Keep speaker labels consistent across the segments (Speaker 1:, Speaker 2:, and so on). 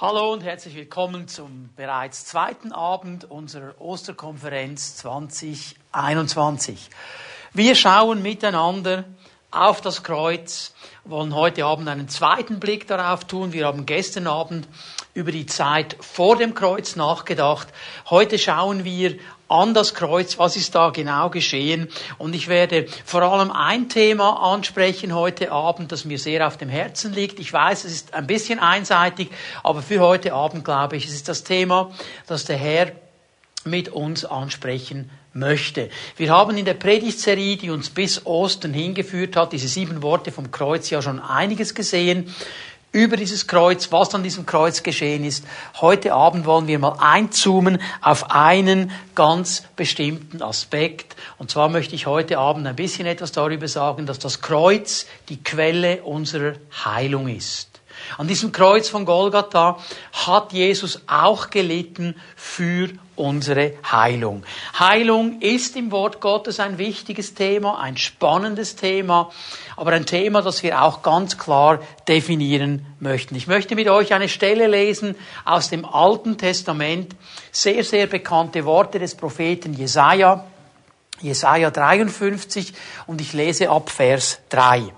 Speaker 1: Hallo und herzlich willkommen zum bereits zweiten Abend unserer Osterkonferenz 2021. Wir schauen miteinander auf das Kreuz, wollen heute Abend einen zweiten Blick darauf tun. Wir haben gestern Abend über die Zeit vor dem Kreuz nachgedacht. Heute schauen wir an das Kreuz, was ist da genau geschehen. Und ich werde vor allem ein Thema ansprechen heute Abend, das mir sehr auf dem Herzen liegt. Ich weiß, es ist ein bisschen einseitig, aber für heute Abend glaube ich, es ist das Thema, das der Herr mit uns ansprechen möchte. Wir haben in der Predigtserie, die uns bis Ostern hingeführt hat, diese sieben Worte vom Kreuz ja schon einiges gesehen über dieses Kreuz, was an diesem Kreuz geschehen ist. Heute Abend wollen wir mal einzoomen auf einen ganz bestimmten Aspekt. Und zwar möchte ich heute Abend ein bisschen etwas darüber sagen, dass das Kreuz die Quelle unserer Heilung ist. An diesem Kreuz von Golgatha hat Jesus auch gelitten für unsere Heilung. Heilung ist im Wort Gottes ein wichtiges Thema, ein spannendes Thema, aber ein Thema, das wir auch ganz klar definieren möchten. Ich möchte mit euch eine Stelle lesen aus dem Alten Testament, sehr, sehr bekannte Worte des Propheten Jesaja, Jesaja 53, und ich lese ab Vers 3.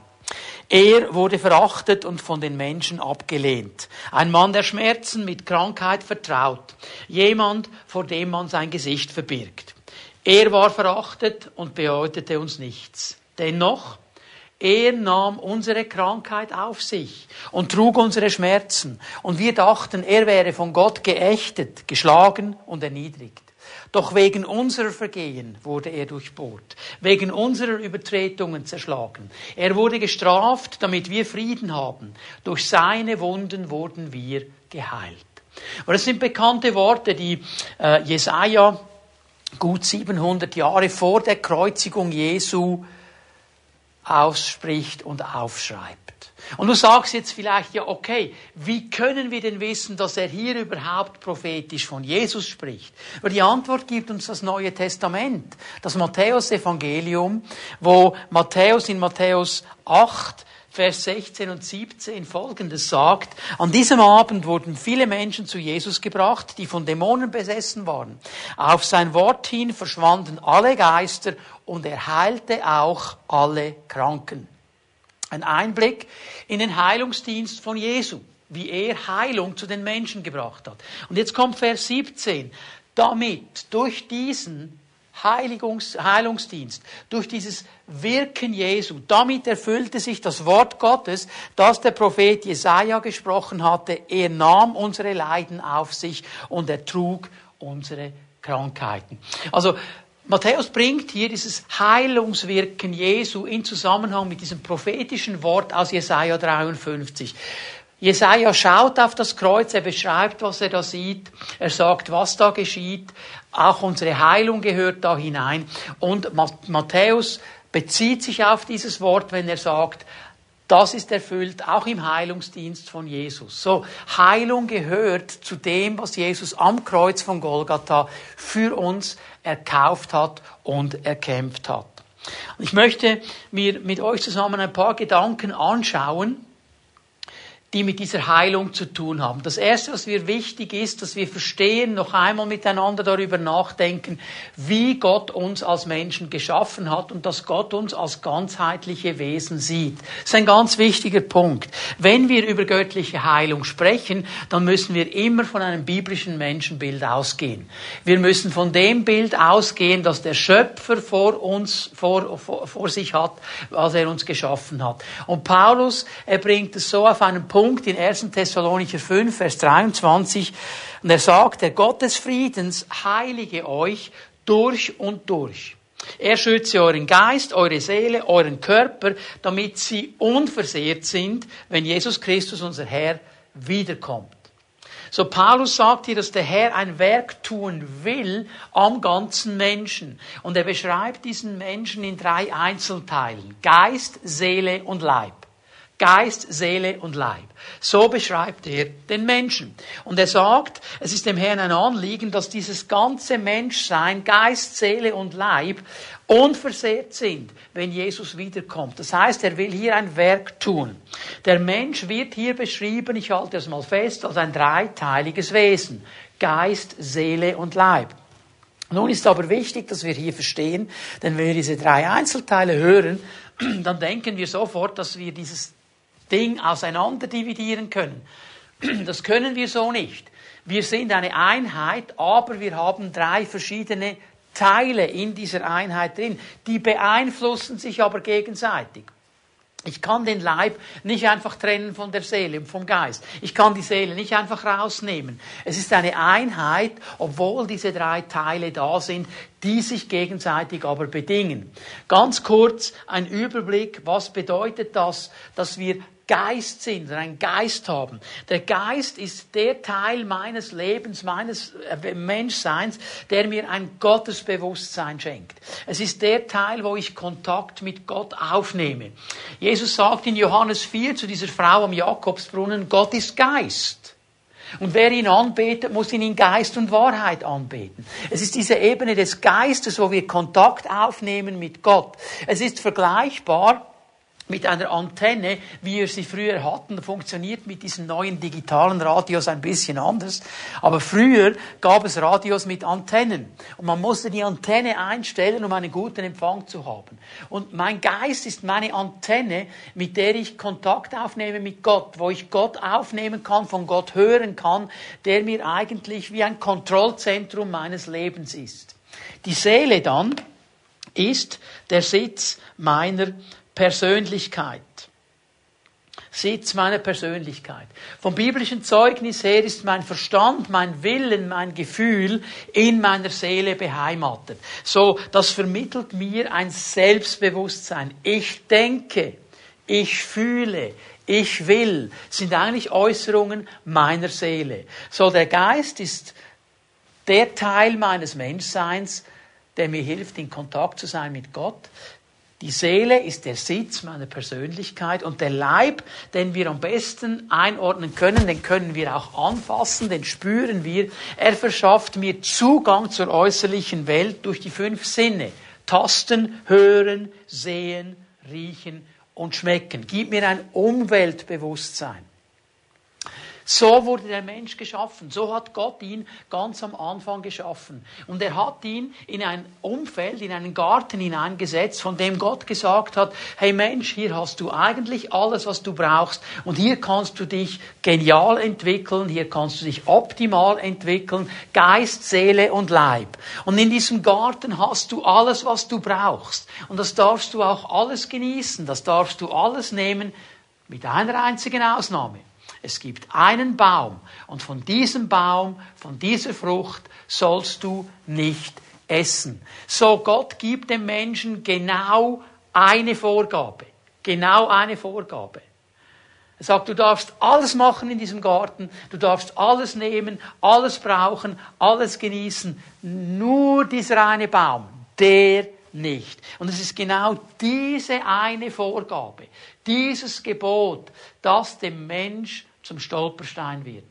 Speaker 1: Er wurde verachtet und von den Menschen abgelehnt. Ein Mann der Schmerzen mit Krankheit vertraut. Jemand, vor dem man sein Gesicht verbirgt. Er war verachtet und bedeutete uns nichts. Dennoch, er nahm unsere Krankheit auf sich und trug unsere Schmerzen. Und wir dachten, er wäre von Gott geächtet, geschlagen und erniedrigt. Doch wegen unserer Vergehen wurde er durchbohrt, wegen unserer Übertretungen zerschlagen. Er wurde gestraft, damit wir Frieden haben. Durch seine Wunden wurden wir geheilt. Und das sind bekannte Worte, die äh, Jesaja gut 700 Jahre vor der Kreuzigung Jesu ausspricht und aufschreibt. Und du sagst jetzt vielleicht, ja, okay, wie können wir denn wissen, dass er hier überhaupt prophetisch von Jesus spricht? Aber die Antwort gibt uns das Neue Testament, das Matthäus-Evangelium, wo Matthäus in Matthäus 8 Vers 16 und 17 folgendes sagt, an diesem Abend wurden viele Menschen zu Jesus gebracht, die von Dämonen besessen waren. Auf sein Wort hin verschwanden alle Geister und er heilte auch alle Kranken. Ein Einblick in den Heilungsdienst von Jesu, wie er Heilung zu den Menschen gebracht hat. Und jetzt kommt Vers 17. Damit, durch diesen Heiligungs, Heilungsdienst, durch dieses Wirken Jesu, damit erfüllte sich das Wort Gottes, das der Prophet Jesaja gesprochen hatte. Er nahm unsere Leiden auf sich und er trug unsere Krankheiten. Also, Matthäus bringt hier dieses Heilungswirken Jesu in Zusammenhang mit diesem prophetischen Wort aus Jesaja 53. Jesaja schaut auf das Kreuz, er beschreibt, was er da sieht, er sagt, was da geschieht, auch unsere Heilung gehört da hinein. Und Matthäus bezieht sich auf dieses Wort, wenn er sagt, das ist erfüllt auch im Heilungsdienst von Jesus. So, Heilung gehört zu dem, was Jesus am Kreuz von Golgatha für uns erkauft hat und erkämpft hat. ich möchte mir mit euch zusammen ein paar Gedanken anschauen, die mit dieser Heilung zu tun haben. Das Erste, was mir wichtig ist, dass wir verstehen, noch einmal miteinander darüber nachdenken, wie Gott uns als Menschen geschaffen hat und dass Gott uns als ganzheitliche Wesen sieht. Das ist ein ganz wichtiger Punkt. Wenn wir über göttliche Heilung sprechen, dann müssen wir immer von einem biblischen Menschenbild ausgehen. Wir müssen von dem Bild ausgehen, dass der Schöpfer vor uns, vor, vor, vor sich hat, als er uns geschaffen hat. Und Paulus, er bringt es so auf einen Punkt, Punkt in 1. Thessalonicher 5, Vers 23. Und er sagt, der Gott des Friedens heilige euch durch und durch. Er schütze euren Geist, eure Seele, euren Körper, damit sie unversehrt sind, wenn Jesus Christus, unser Herr, wiederkommt. So Paulus sagt hier, dass der Herr ein Werk tun will am ganzen Menschen. Und er beschreibt diesen Menschen in drei Einzelteilen. Geist, Seele und Leib. Geist, Seele und Leib. So beschreibt er den Menschen. Und er sagt, es ist dem Herrn ein Anliegen, dass dieses ganze Menschsein, Geist, Seele und Leib unversehrt sind, wenn Jesus wiederkommt. Das heißt, er will hier ein Werk tun. Der Mensch wird hier beschrieben, ich halte es mal fest, als ein dreiteiliges Wesen. Geist, Seele und Leib. Nun ist aber wichtig, dass wir hier verstehen, denn wenn wir diese drei Einzelteile hören, dann denken wir sofort, dass wir dieses Ding auseinander dividieren können. Das können wir so nicht. Wir sind eine Einheit, aber wir haben drei verschiedene Teile in dieser Einheit drin. Die beeinflussen sich aber gegenseitig. Ich kann den Leib nicht einfach trennen von der Seele und vom Geist. Ich kann die Seele nicht einfach rausnehmen. Es ist eine Einheit, obwohl diese drei Teile da sind, die sich gegenseitig aber bedingen. Ganz kurz ein Überblick, was bedeutet das, dass wir Geist sind, oder einen Geist haben. Der Geist ist der Teil meines Lebens, meines äh, Menschseins, der mir ein Gottesbewusstsein schenkt. Es ist der Teil, wo ich Kontakt mit Gott aufnehme. Jesus sagt in Johannes 4 zu dieser Frau am Jakobsbrunnen, Gott ist Geist. Und wer ihn anbetet, muss ihn in Geist und Wahrheit anbeten. Es ist diese Ebene des Geistes, wo wir Kontakt aufnehmen mit Gott. Es ist vergleichbar mit einer Antenne, wie wir sie früher hatten, funktioniert mit diesen neuen digitalen Radios ein bisschen anders. Aber früher gab es Radios mit Antennen. Und man musste die Antenne einstellen, um einen guten Empfang zu haben. Und mein Geist ist meine Antenne, mit der ich Kontakt aufnehme mit Gott, wo ich Gott aufnehmen kann, von Gott hören kann, der mir eigentlich wie ein Kontrollzentrum meines Lebens ist. Die Seele dann ist der Sitz meiner Persönlichkeit. Sitz meiner Persönlichkeit. Vom biblischen Zeugnis her ist mein Verstand, mein Willen, mein Gefühl in meiner Seele beheimatet. So, das vermittelt mir ein Selbstbewusstsein. Ich denke, ich fühle, ich will, sind eigentlich Äußerungen meiner Seele. So, der Geist ist der Teil meines Menschseins, der mir hilft, in Kontakt zu sein mit Gott. Die Seele ist der Sitz meiner Persönlichkeit und der Leib, den wir am besten einordnen können, den können wir auch anfassen, den spüren wir. Er verschafft mir Zugang zur äußerlichen Welt durch die fünf Sinne. Tasten, hören, sehen, riechen und schmecken. Gib mir ein Umweltbewusstsein. So wurde der Mensch geschaffen. So hat Gott ihn ganz am Anfang geschaffen. Und er hat ihn in ein Umfeld, in einen Garten hineingesetzt, von dem Gott gesagt hat, hey Mensch, hier hast du eigentlich alles, was du brauchst. Und hier kannst du dich genial entwickeln. Hier kannst du dich optimal entwickeln. Geist, Seele und Leib. Und in diesem Garten hast du alles, was du brauchst. Und das darfst du auch alles genießen. Das darfst du alles nehmen. Mit einer einzigen Ausnahme. Es gibt einen Baum und von diesem Baum, von dieser Frucht sollst du nicht essen. So Gott gibt dem Menschen genau eine Vorgabe. Genau eine Vorgabe. Er sagt, du darfst alles machen in diesem Garten, du darfst alles nehmen, alles brauchen, alles genießen, nur dieser eine Baum, der nicht. Und es ist genau diese eine Vorgabe, dieses Gebot, das dem Mensch zum Stolperstein wird.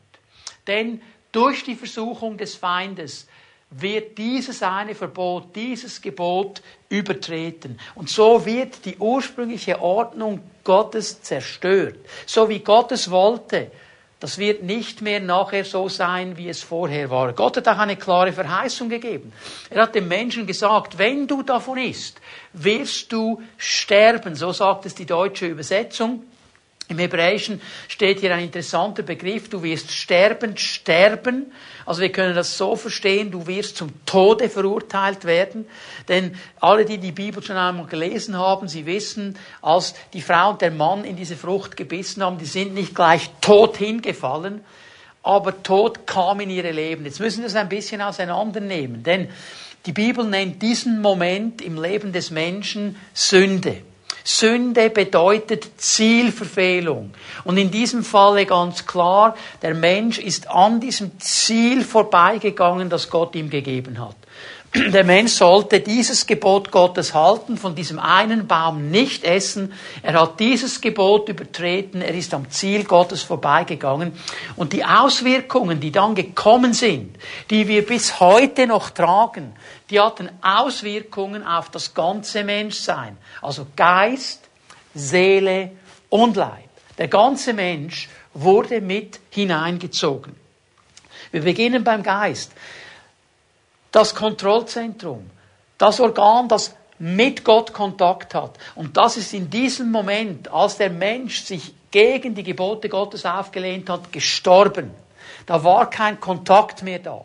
Speaker 1: Denn durch die Versuchung des Feindes wird dieses eine Verbot, dieses Gebot übertreten. Und so wird die ursprüngliche Ordnung Gottes zerstört. So wie Gott es wollte. Das wird nicht mehr nachher so sein, wie es vorher war. Gott hat auch eine klare Verheißung gegeben. Er hat dem Menschen gesagt, wenn du davon isst, wirst du sterben. So sagt es die deutsche Übersetzung. Im Hebräischen steht hier ein interessanter Begriff, du wirst sterbend sterben. Also wir können das so verstehen, du wirst zum Tode verurteilt werden. Denn alle, die die Bibel schon einmal gelesen haben, sie wissen, als die Frau und der Mann in diese Frucht gebissen haben, die sind nicht gleich tot hingefallen, aber Tod kam in ihre Leben. Jetzt müssen wir es ein bisschen auseinandernehmen, denn die Bibel nennt diesen Moment im Leben des Menschen Sünde. Sünde bedeutet Zielverfehlung. Und in diesem Falle ganz klar, der Mensch ist an diesem Ziel vorbeigegangen, das Gott ihm gegeben hat. Der Mensch sollte dieses Gebot Gottes halten, von diesem einen Baum nicht essen. Er hat dieses Gebot übertreten, er ist am Ziel Gottes vorbeigegangen. Und die Auswirkungen, die dann gekommen sind, die wir bis heute noch tragen, die hatten Auswirkungen auf das ganze Menschsein. Also Geist, Seele und Leib. Der ganze Mensch wurde mit hineingezogen. Wir beginnen beim Geist das Kontrollzentrum, das Organ, das mit Gott Kontakt hat. Und das ist in diesem Moment, als der Mensch sich gegen die Gebote Gottes aufgelehnt hat, gestorben. Da war kein Kontakt mehr da.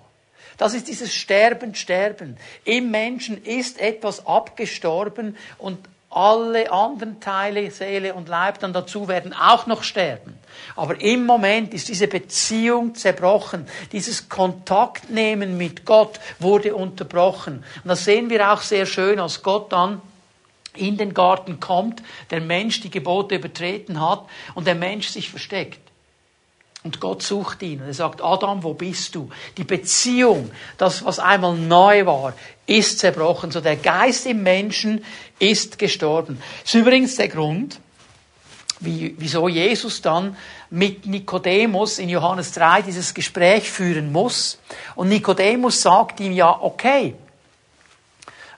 Speaker 1: Das ist dieses Sterben, Sterben. Im Menschen ist etwas abgestorben und alle anderen Teile, Seele und Leib dann dazu werden auch noch sterben. Aber im Moment ist diese Beziehung zerbrochen. Dieses Kontaktnehmen mit Gott wurde unterbrochen. Und das sehen wir auch sehr schön, als Gott dann in den Garten kommt, der Mensch die Gebote übertreten hat und der Mensch sich versteckt. Und Gott sucht ihn und er sagt, Adam, wo bist du? Die Beziehung, das, was einmal neu war, ist zerbrochen. So der Geist im Menschen ist gestorben. Das ist übrigens der Grund, wie, wieso Jesus dann mit Nikodemus in Johannes 3 dieses Gespräch führen muss. Und Nikodemus sagt ihm ja, okay,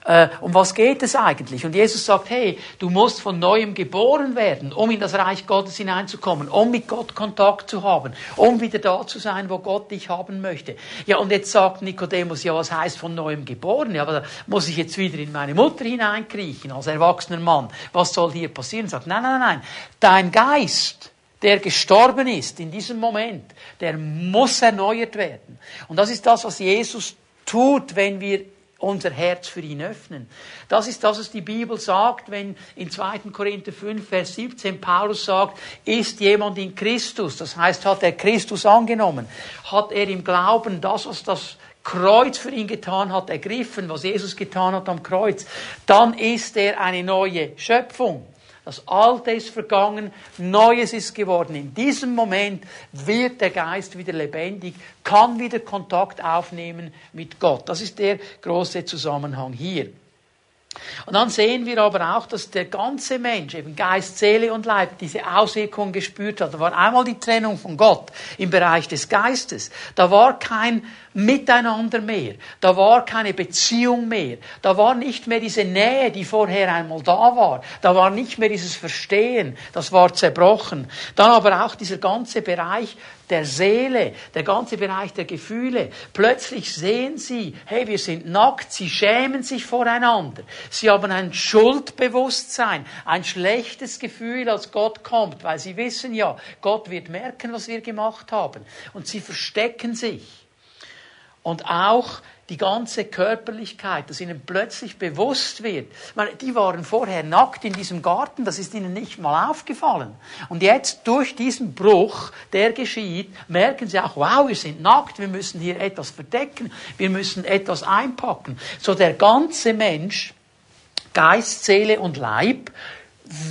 Speaker 1: äh, um was geht es eigentlich? Und Jesus sagt, hey, du musst von neuem geboren werden, um in das Reich Gottes hineinzukommen, um mit Gott Kontakt zu haben, um wieder da zu sein, wo Gott dich haben möchte. Ja, und jetzt sagt Nikodemus, ja, was heißt von neuem geboren? Ja, aber da muss ich jetzt wieder in meine Mutter hineinkriechen, als erwachsener Mann. Was soll hier passieren? Sagt, nein, nein, nein, dein Geist, der gestorben ist in diesem Moment, der muss erneuert werden. Und das ist das, was Jesus tut, wenn wir unser Herz für ihn öffnen. Das ist das, was die Bibel sagt, wenn in 2. Korinther 5, Vers 17 Paulus sagt, ist jemand in Christus, das heißt, hat er Christus angenommen, hat er im Glauben das, was das Kreuz für ihn getan hat, ergriffen, was Jesus getan hat am Kreuz, dann ist er eine neue Schöpfung. Das Alte ist vergangen, Neues ist geworden. In diesem Moment wird der Geist wieder lebendig, kann wieder Kontakt aufnehmen mit Gott. Das ist der große Zusammenhang hier. Und dann sehen wir aber auch, dass der ganze Mensch, eben Geist, Seele und Leib, diese Auswirkungen gespürt hat. Da war einmal die Trennung von Gott im Bereich des Geistes. Da war kein Miteinander mehr. Da war keine Beziehung mehr. Da war nicht mehr diese Nähe, die vorher einmal da war. Da war nicht mehr dieses Verstehen. Das war zerbrochen. Dann aber auch dieser ganze Bereich der Seele, der ganze Bereich der Gefühle. Plötzlich sehen sie, hey, wir sind nackt, sie schämen sich voreinander. Sie haben ein Schuldbewusstsein, ein schlechtes Gefühl, als Gott kommt, weil sie wissen ja, Gott wird merken, was wir gemacht haben. Und sie verstecken sich. Und auch die ganze Körperlichkeit, dass ihnen plötzlich bewusst wird. Meine, die waren vorher nackt in diesem Garten, das ist ihnen nicht mal aufgefallen. Und jetzt durch diesen Bruch, der geschieht, merken sie auch, wow, wir sind nackt, wir müssen hier etwas verdecken, wir müssen etwas einpacken. So der ganze Mensch, Geist, Seele und Leib,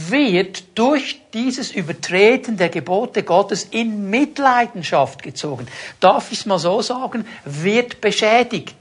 Speaker 1: wird durch dieses Übertreten der Gebote Gottes in Mitleidenschaft gezogen. Darf ich es mal so sagen? Wird beschädigt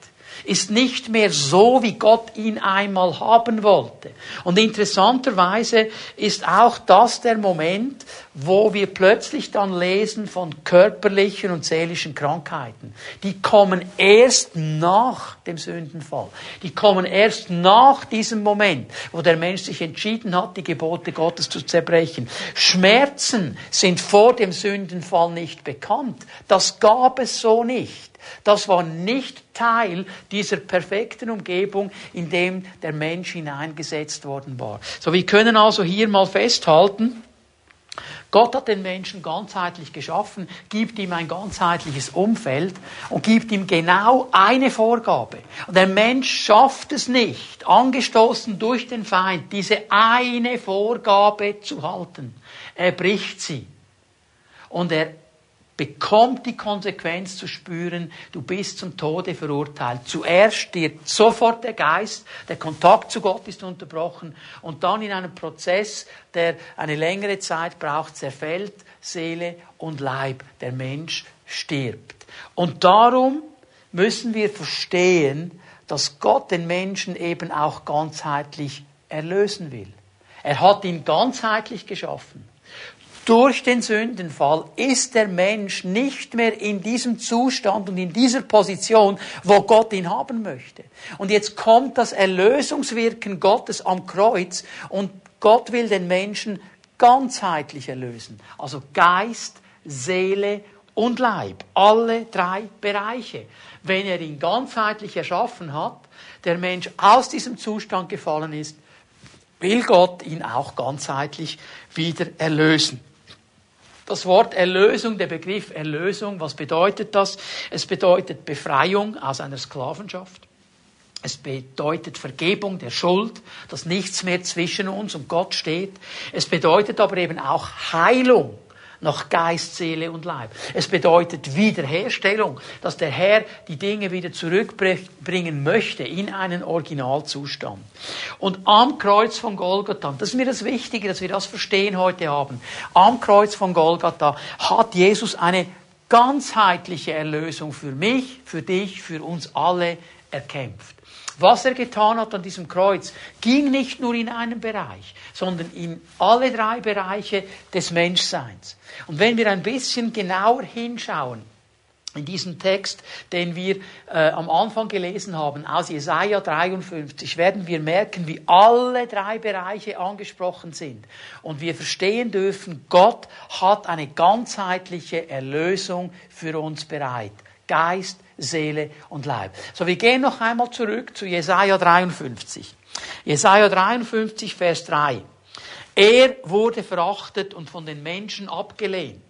Speaker 1: ist nicht mehr so, wie Gott ihn einmal haben wollte. Und interessanterweise ist auch das der Moment, wo wir plötzlich dann lesen von körperlichen und seelischen Krankheiten. Die kommen erst nach dem Sündenfall. Die kommen erst nach diesem Moment, wo der Mensch sich entschieden hat, die Gebote Gottes zu zerbrechen. Schmerzen sind vor dem Sündenfall nicht bekannt. Das gab es so nicht. Das war nicht Teil dieser perfekten Umgebung, in dem der Mensch hineingesetzt worden war. So, wir können also hier mal festhalten, Gott hat den Menschen ganzheitlich geschaffen, gibt ihm ein ganzheitliches Umfeld und gibt ihm genau eine Vorgabe. Und der Mensch schafft es nicht, angestoßen durch den Feind, diese eine Vorgabe zu halten. Er bricht sie. Und er bekommt die Konsequenz zu spüren, du bist zum Tode verurteilt. Zuerst stirbt sofort der Geist, der Kontakt zu Gott ist unterbrochen und dann in einem Prozess, der eine längere Zeit braucht, zerfällt Seele und Leib. Der Mensch stirbt. Und darum müssen wir verstehen, dass Gott den Menschen eben auch ganzheitlich erlösen will. Er hat ihn ganzheitlich geschaffen. Durch den Sündenfall ist der Mensch nicht mehr in diesem Zustand und in dieser Position, wo Gott ihn haben möchte. Und jetzt kommt das Erlösungswirken Gottes am Kreuz und Gott will den Menschen ganzheitlich erlösen. Also Geist, Seele und Leib. Alle drei Bereiche. Wenn er ihn ganzheitlich erschaffen hat, der Mensch aus diesem Zustand gefallen ist, will Gott ihn auch ganzheitlich wieder erlösen. Das Wort Erlösung, der Begriff Erlösung, was bedeutet das? Es bedeutet Befreiung aus einer Sklavenschaft. Es bedeutet Vergebung der Schuld, dass nichts mehr zwischen uns und Gott steht. Es bedeutet aber eben auch Heilung nach Geist, Seele und Leib. Es bedeutet Wiederherstellung, dass der Herr die Dinge wieder zurückbringen möchte in einen Originalzustand. Und am Kreuz von Golgatha, das ist mir das Wichtige, dass wir das verstehen heute Abend, am Kreuz von Golgatha hat Jesus eine ganzheitliche Erlösung für mich, für dich, für uns alle erkämpft. Was er getan hat an diesem Kreuz, ging nicht nur in einen Bereich, sondern in alle drei Bereiche des Menschseins. Und wenn wir ein bisschen genauer hinschauen, in diesem Text, den wir äh, am Anfang gelesen haben, aus Jesaja 53, werden wir merken, wie alle drei Bereiche angesprochen sind. Und wir verstehen dürfen, Gott hat eine ganzheitliche Erlösung für uns bereit. Geist, Seele und Leib. So, wir gehen noch einmal zurück zu Jesaja 53. Jesaja 53, Vers 3. Er wurde verachtet und von den Menschen abgelehnt.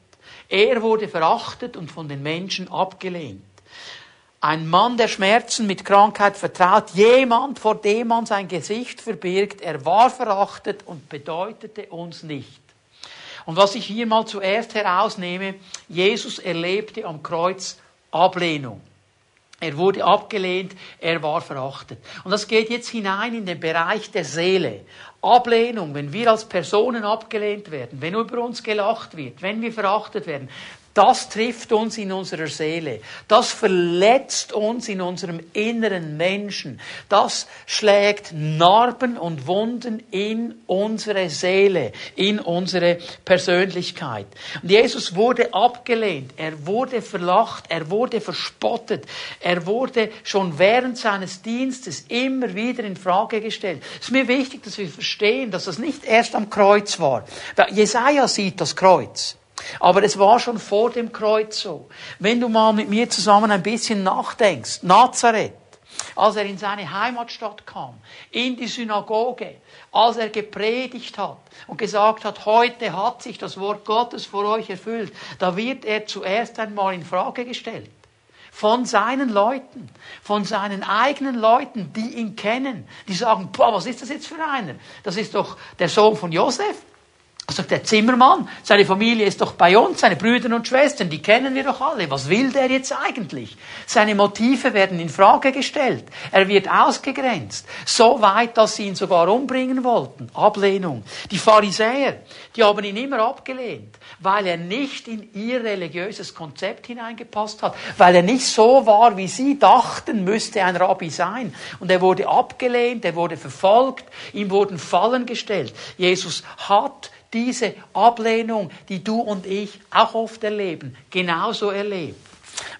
Speaker 1: Er wurde verachtet und von den Menschen abgelehnt. Ein Mann, der Schmerzen mit Krankheit vertraut, jemand, vor dem man sein Gesicht verbirgt, er war verachtet und bedeutete uns nicht. Und was ich hier mal zuerst herausnehme, Jesus erlebte am Kreuz Ablehnung. Er wurde abgelehnt, er war verachtet. Und das geht jetzt hinein in den Bereich der Seele. Ablehnung, wenn wir als Personen abgelehnt werden, wenn über uns gelacht wird, wenn wir verachtet werden, das trifft uns in unserer Seele. Das verletzt uns in unserem inneren Menschen. Das schlägt Narben und Wunden in unsere Seele, in unsere Persönlichkeit. Und Jesus wurde abgelehnt. Er wurde verlacht. Er wurde verspottet. Er wurde schon während seines Dienstes immer wieder in Frage gestellt. Es ist mir wichtig, dass wir verstehen, dass das nicht erst am Kreuz war. Jesaja sieht das Kreuz. Aber es war schon vor dem Kreuz so. Wenn du mal mit mir zusammen ein bisschen nachdenkst, Nazareth, als er in seine Heimatstadt kam, in die Synagoge, als er gepredigt hat und gesagt hat, heute hat sich das Wort Gottes vor euch erfüllt, da wird er zuerst einmal in Frage gestellt. Von seinen Leuten, von seinen eigenen Leuten, die ihn kennen, die sagen, boah, was ist das jetzt für einer? Das ist doch der Sohn von Josef. Sagt der Zimmermann, seine Familie ist doch bei uns, seine Brüder und Schwestern, die kennen wir doch alle. Was will der jetzt eigentlich? Seine Motive werden in Frage gestellt. Er wird ausgegrenzt. So weit, dass sie ihn sogar umbringen wollten. Ablehnung. Die Pharisäer, die haben ihn immer abgelehnt, weil er nicht in ihr religiöses Konzept hineingepasst hat, weil er nicht so war, wie sie dachten, müsste ein Rabbi sein. Und er wurde abgelehnt, er wurde verfolgt, ihm wurden Fallen gestellt. Jesus hat diese Ablehnung, die du und ich auch oft erleben, genauso erlebt.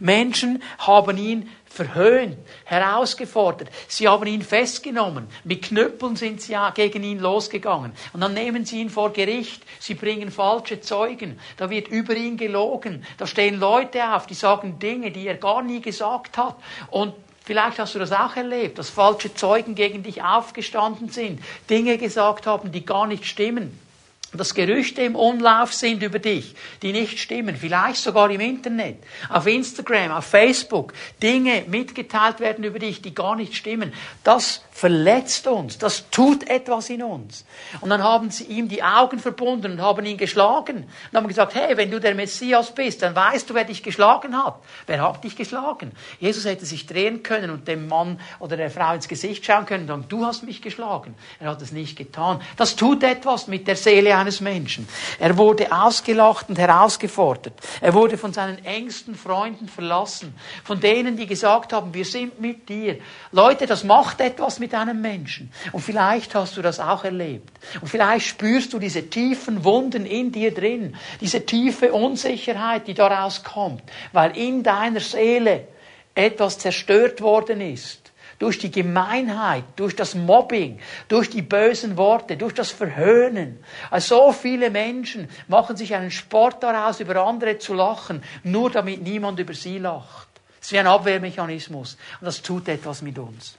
Speaker 1: Menschen haben ihn verhöhnt, herausgefordert. Sie haben ihn festgenommen. Mit Knüppeln sind sie gegen ihn losgegangen. Und dann nehmen sie ihn vor Gericht. Sie bringen falsche Zeugen. Da wird über ihn gelogen. Da stehen Leute auf, die sagen Dinge, die er gar nie gesagt hat. Und Vielleicht hast du das auch erlebt, dass falsche Zeugen gegen dich aufgestanden sind, Dinge gesagt haben, die gar nicht stimmen dass Gerüchte im Umlauf sind über dich, die nicht stimmen, vielleicht sogar im Internet, auf Instagram, auf Facebook, Dinge mitgeteilt werden über dich, die gar nicht stimmen, das verletzt uns, das tut etwas in uns. Und dann haben sie ihm die Augen verbunden und haben ihn geschlagen und haben gesagt, hey, wenn du der Messias bist, dann weißt du, wer dich geschlagen hat. Wer hat dich geschlagen? Jesus hätte sich drehen können und dem Mann oder der Frau ins Gesicht schauen können und sagen, du hast mich geschlagen. Er hat es nicht getan. Das tut etwas mit der Seele eines Menschen. Er wurde ausgelacht und herausgefordert. Er wurde von seinen engsten Freunden verlassen. Von denen, die gesagt haben, wir sind mit dir. Leute, das macht etwas mit einem Menschen. Und vielleicht hast du das auch erlebt. Und vielleicht spürst du diese tiefen Wunden in dir drin. Diese tiefe Unsicherheit, die daraus kommt. Weil in deiner Seele etwas zerstört worden ist durch die Gemeinheit, durch das Mobbing, durch die bösen Worte, durch das Verhöhnen. Also so viele Menschen machen sich einen Sport daraus, über andere zu lachen, nur damit niemand über sie lacht. Das ist wie ein Abwehrmechanismus und das tut etwas mit uns.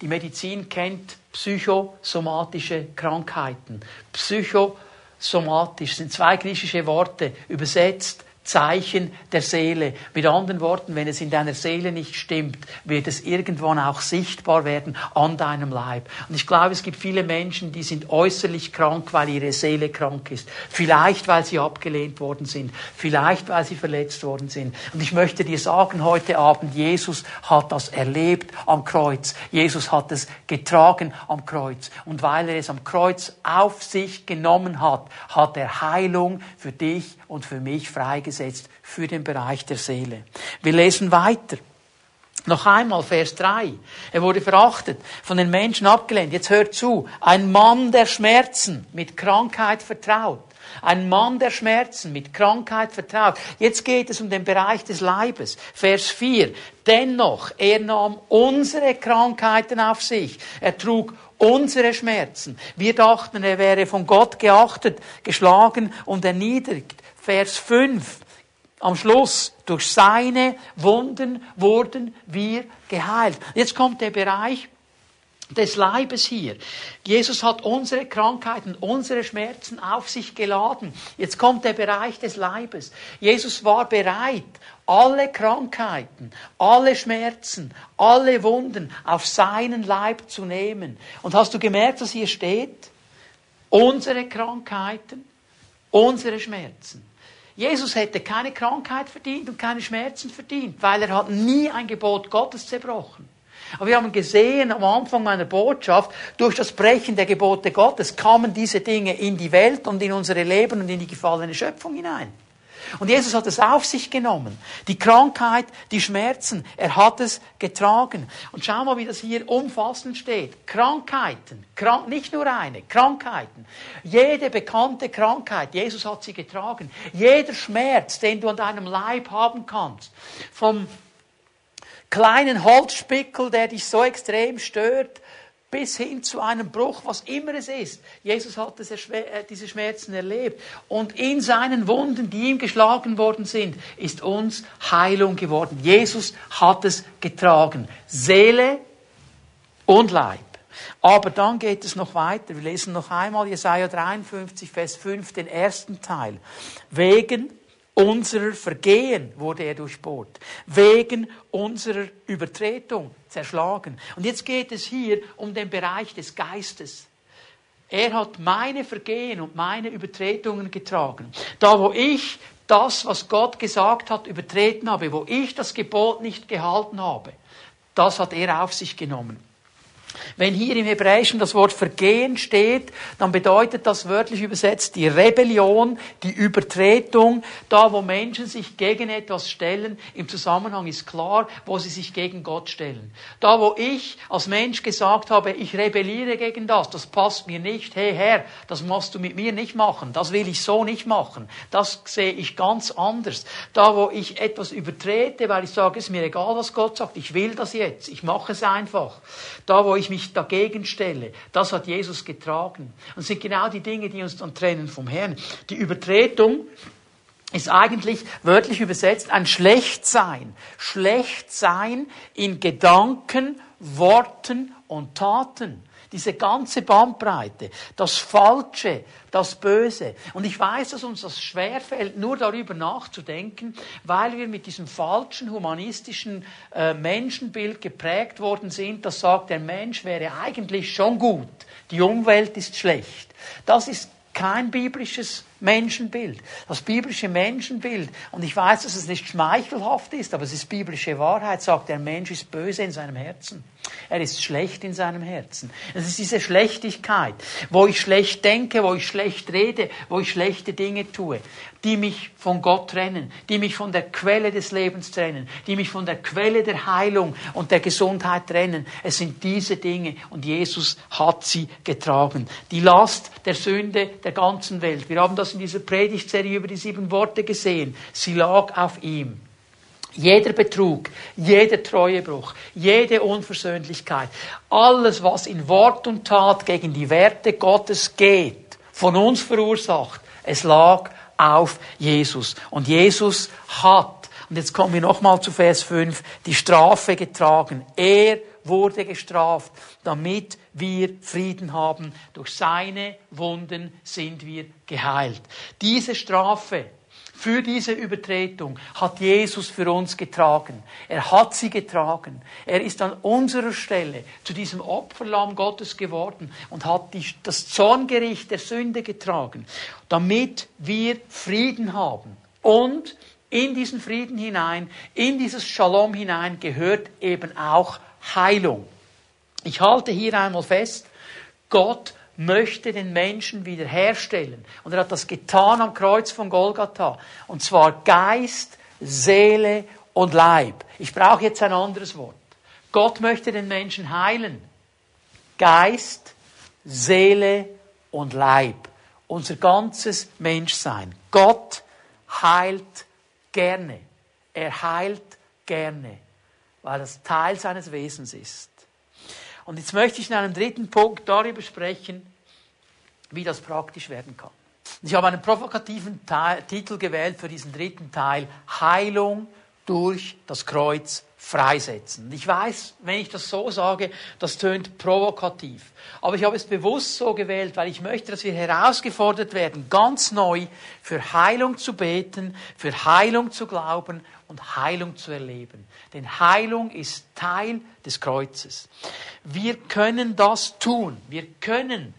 Speaker 1: Die Medizin kennt psychosomatische Krankheiten. Psychosomatisch sind zwei griechische Worte übersetzt Zeichen der Seele. Mit anderen Worten, wenn es in deiner Seele nicht stimmt, wird es irgendwann auch sichtbar werden an deinem Leib. Und ich glaube, es gibt viele Menschen, die sind äußerlich krank, weil ihre Seele krank ist. Vielleicht, weil sie abgelehnt worden sind. Vielleicht, weil sie verletzt worden sind. Und ich möchte dir sagen heute Abend, Jesus hat das erlebt am Kreuz. Jesus hat es getragen am Kreuz. Und weil er es am Kreuz auf sich genommen hat, hat er Heilung für dich und für mich freigesetzt für den Bereich der Seele. Wir lesen weiter. Noch einmal Vers 3. Er wurde verachtet, von den Menschen abgelehnt. Jetzt hört zu. Ein Mann der Schmerzen, mit Krankheit vertraut. Ein Mann der Schmerzen, mit Krankheit vertraut. Jetzt geht es um den Bereich des Leibes. Vers 4. Dennoch, er nahm unsere Krankheiten auf sich. Er trug unsere Schmerzen. Wir dachten, er wäre von Gott geachtet, geschlagen und erniedrigt. Vers 5 am Schluss, durch seine Wunden wurden wir geheilt. Jetzt kommt der Bereich des Leibes hier. Jesus hat unsere Krankheiten, unsere Schmerzen auf sich geladen. Jetzt kommt der Bereich des Leibes. Jesus war bereit, alle Krankheiten, alle Schmerzen, alle Wunden auf seinen Leib zu nehmen. Und hast du gemerkt, was hier steht? Unsere Krankheiten, unsere Schmerzen. Jesus hätte keine Krankheit verdient und keine Schmerzen verdient, weil er hat nie ein Gebot Gottes zerbrochen. Aber wir haben gesehen am Anfang meiner Botschaft, durch das Brechen der Gebote Gottes kamen diese Dinge in die Welt und in unsere Leben und in die gefallene Schöpfung hinein. Und Jesus hat es auf sich genommen. Die Krankheit, die Schmerzen, er hat es getragen. Und schau mal, wie das hier umfassend steht. Krankheiten, krank, nicht nur eine, Krankheiten. Jede bekannte Krankheit, Jesus hat sie getragen. Jeder Schmerz, den du an deinem Leib haben kannst, vom kleinen Holzspickel, der dich so extrem stört, bis hin zu einem Bruch, was immer es ist. Jesus hat äh, diese Schmerzen erlebt. Und in seinen Wunden, die ihm geschlagen worden sind, ist uns Heilung geworden. Jesus hat es getragen. Seele und Leib. Aber dann geht es noch weiter. Wir lesen noch einmal Jesaja 53, Vers 5, den ersten Teil. Wegen unserer Vergehen wurde er durchbohrt. Wegen unserer Übertretung zerschlagen. Und jetzt geht es hier um den Bereich des Geistes. Er hat meine Vergehen und meine Übertretungen getragen. Da, wo ich das, was Gott gesagt hat, übertreten habe, wo ich das Gebot nicht gehalten habe, das hat er auf sich genommen. Wenn hier im Hebräischen das Wort Vergehen steht, dann bedeutet das wörtlich übersetzt die Rebellion, die Übertretung, da wo Menschen sich gegen etwas stellen. Im Zusammenhang ist klar, wo sie sich gegen Gott stellen. Da wo ich als Mensch gesagt habe, ich rebelliere gegen das, das passt mir nicht, hey Herr, das musst du mit mir nicht machen, das will ich so nicht machen, das sehe ich ganz anders. Da wo ich etwas übertrete, weil ich sage, es ist mir egal, was Gott sagt, ich will das jetzt, ich mache es einfach. Da wo ich mich dagegen stelle, das hat Jesus getragen. Und sind genau die Dinge, die uns dann trennen vom Herrn. Die Übertretung ist eigentlich wörtlich übersetzt ein Schlechtsein. Schlechtsein in Gedanken, Worten und Taten. Diese ganze Bandbreite, das Falsche, das Böse. Und ich weiß, dass uns das schwerfällt, nur darüber nachzudenken, weil wir mit diesem falschen humanistischen äh, Menschenbild geprägt worden sind, das sagt, der Mensch wäre eigentlich schon gut, die Umwelt ist schlecht. Das ist kein biblisches Menschenbild. Das biblische Menschenbild, und ich weiß, dass es nicht schmeichelhaft ist, aber es ist biblische Wahrheit, sagt, der Mensch ist böse in seinem Herzen. Er ist schlecht in seinem Herzen. Es ist diese Schlechtigkeit, wo ich schlecht denke, wo ich schlecht rede, wo ich schlechte Dinge tue, die mich von Gott trennen, die mich von der Quelle des Lebens trennen, die mich von der Quelle der Heilung und der Gesundheit trennen. Es sind diese Dinge und Jesus hat sie getragen. Die Last der Sünde der ganzen Welt. Wir haben das in dieser Predigtserie über die sieben Worte gesehen. Sie lag auf ihm. Jeder Betrug, jeder Treuebruch, jede Unversöhnlichkeit, alles, was in Wort und Tat gegen die Werte Gottes geht, von uns verursacht, es lag auf Jesus. Und Jesus hat, und jetzt kommen wir nochmal zu Vers 5, die Strafe getragen. Er wurde gestraft, damit wir Frieden haben. Durch seine Wunden sind wir geheilt. Diese Strafe, für diese Übertretung hat Jesus für uns getragen. Er hat sie getragen. Er ist an unserer Stelle zu diesem Opferlamm Gottes geworden und hat die, das Zorngericht der Sünde getragen, damit wir Frieden haben. Und in diesen Frieden hinein, in dieses Shalom hinein gehört eben auch Heilung. Ich halte hier einmal fest, Gott möchte den Menschen wiederherstellen. Und er hat das getan am Kreuz von Golgatha. Und zwar Geist, Seele und Leib. Ich brauche jetzt ein anderes Wort. Gott möchte den Menschen heilen. Geist, Seele und Leib. Unser ganzes Menschsein. Gott heilt gerne. Er heilt gerne, weil das Teil seines Wesens ist. Und jetzt möchte ich in einem dritten Punkt darüber sprechen, wie das praktisch werden kann. Ich habe einen provokativen Teil, Titel gewählt für diesen dritten Teil, Heilung durch das Kreuz freisetzen. Ich weiß, wenn ich das so sage, das tönt provokativ. Aber ich habe es bewusst so gewählt, weil ich möchte, dass wir herausgefordert werden, ganz neu für Heilung zu beten, für Heilung zu glauben und Heilung zu erleben. Denn Heilung ist Teil des Kreuzes. Wir können das tun. Wir können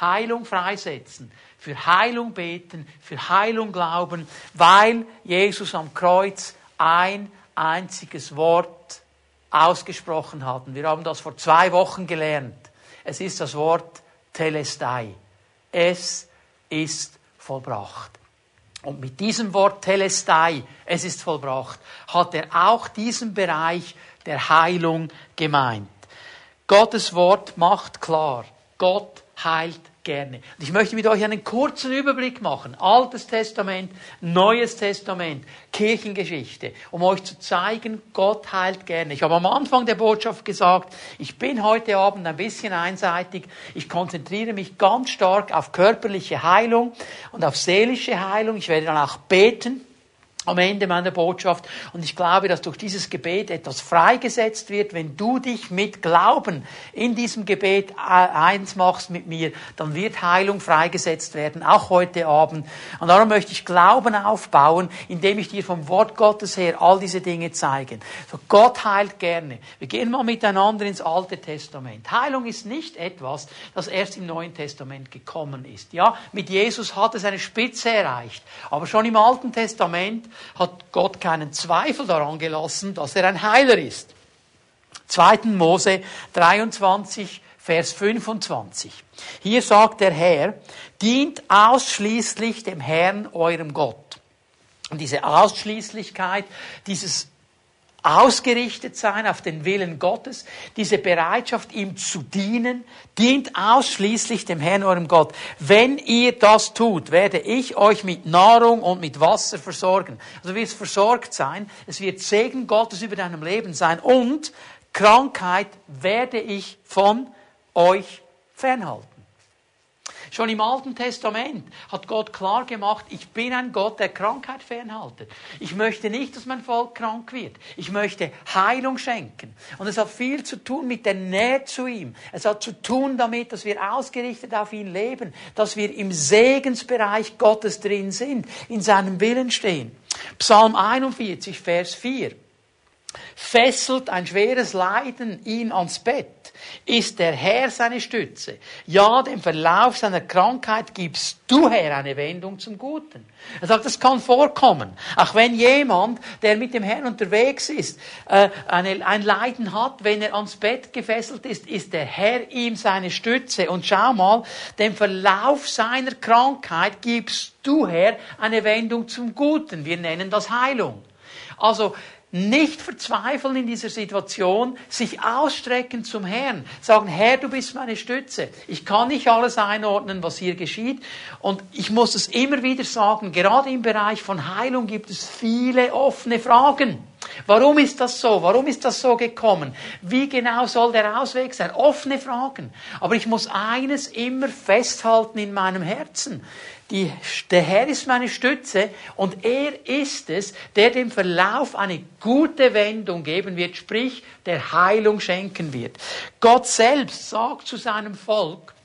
Speaker 1: Heilung freisetzen, für Heilung beten, für Heilung glauben, weil Jesus am Kreuz ein einziges Wort ausgesprochen hat. Wir haben das vor zwei Wochen gelernt. Es ist das Wort Telestai. Es ist vollbracht. Und mit diesem Wort Telestai, es ist vollbracht, hat er auch diesen Bereich der Heilung gemeint. Gottes Wort macht klar, Gott heilt gerne. Und ich möchte mit euch einen kurzen Überblick machen. Altes Testament, Neues Testament, Kirchengeschichte, um euch zu zeigen, Gott heilt gerne. Ich habe am Anfang der Botschaft gesagt, ich bin heute Abend ein bisschen einseitig. Ich konzentriere mich ganz stark auf körperliche Heilung und auf seelische Heilung. Ich werde dann auch beten am Ende meiner Botschaft. Und ich glaube, dass durch dieses Gebet etwas freigesetzt wird. Wenn du dich mit Glauben in diesem Gebet eins machst mit mir, dann wird Heilung freigesetzt werden, auch heute Abend. Und darum möchte ich Glauben aufbauen, indem ich dir vom Wort Gottes her all diese Dinge zeige. So, Gott heilt gerne. Wir gehen mal miteinander ins Alte Testament. Heilung ist nicht etwas, das erst im Neuen Testament gekommen ist. Ja, mit Jesus hat es eine Spitze erreicht. Aber schon im Alten Testament hat Gott keinen Zweifel daran gelassen, dass er ein Heiler ist. 2. Mose 23, Vers 25. Hier sagt der Herr, dient ausschließlich dem Herrn, eurem Gott. Und diese Ausschließlichkeit, dieses ausgerichtet sein auf den Willen Gottes, diese Bereitschaft, ihm zu dienen, dient ausschließlich dem Herrn, eurem Gott. Wenn ihr das tut, werde ich euch mit Nahrung und mit Wasser versorgen. Also wird es versorgt sein, es wird Segen Gottes über deinem Leben sein und Krankheit werde ich von euch fernhalten. Schon im Alten Testament hat Gott klar gemacht, ich bin ein Gott, der Krankheit fernhaltet. Ich möchte nicht, dass mein Volk krank wird. Ich möchte Heilung schenken. Und es hat viel zu tun mit der Nähe zu ihm. Es hat zu tun damit, dass wir ausgerichtet auf ihn leben, dass wir im Segensbereich Gottes drin sind, in seinem Willen stehen. Psalm 41, Vers 4. fesselt ein schweres Leiden ihn ans Bett, ist der Herr seine Stütze. Ja, dem Verlauf seiner Krankheit gibst du, Herr, eine Wendung zum Guten. Er sagt, das kann vorkommen. Auch wenn jemand, der mit dem Herrn unterwegs ist, äh, eine, ein Leiden hat, wenn er ans Bett gefesselt ist, ist der Herr ihm seine Stütze. Und schau mal, dem Verlauf seiner Krankheit gibst du, Herr, eine Wendung zum Guten. Wir nennen das Heilung. Also nicht verzweifeln in dieser Situation, sich ausstrecken zum Herrn, sagen, Herr, du bist meine Stütze. Ich kann nicht alles einordnen, was hier geschieht. Und ich muss es immer wieder sagen, gerade im Bereich von Heilung gibt es viele offene Fragen. Warum ist das so? Warum ist das so gekommen? Wie genau soll der Ausweg sein? Offene Fragen. Aber ich muss eines immer festhalten in meinem Herzen. Die, der Herr ist meine Stütze und er ist es, der dem Verlauf eine gute Wendung geben wird, sprich der Heilung schenken wird. Gott selbst sagt zu seinem Volk,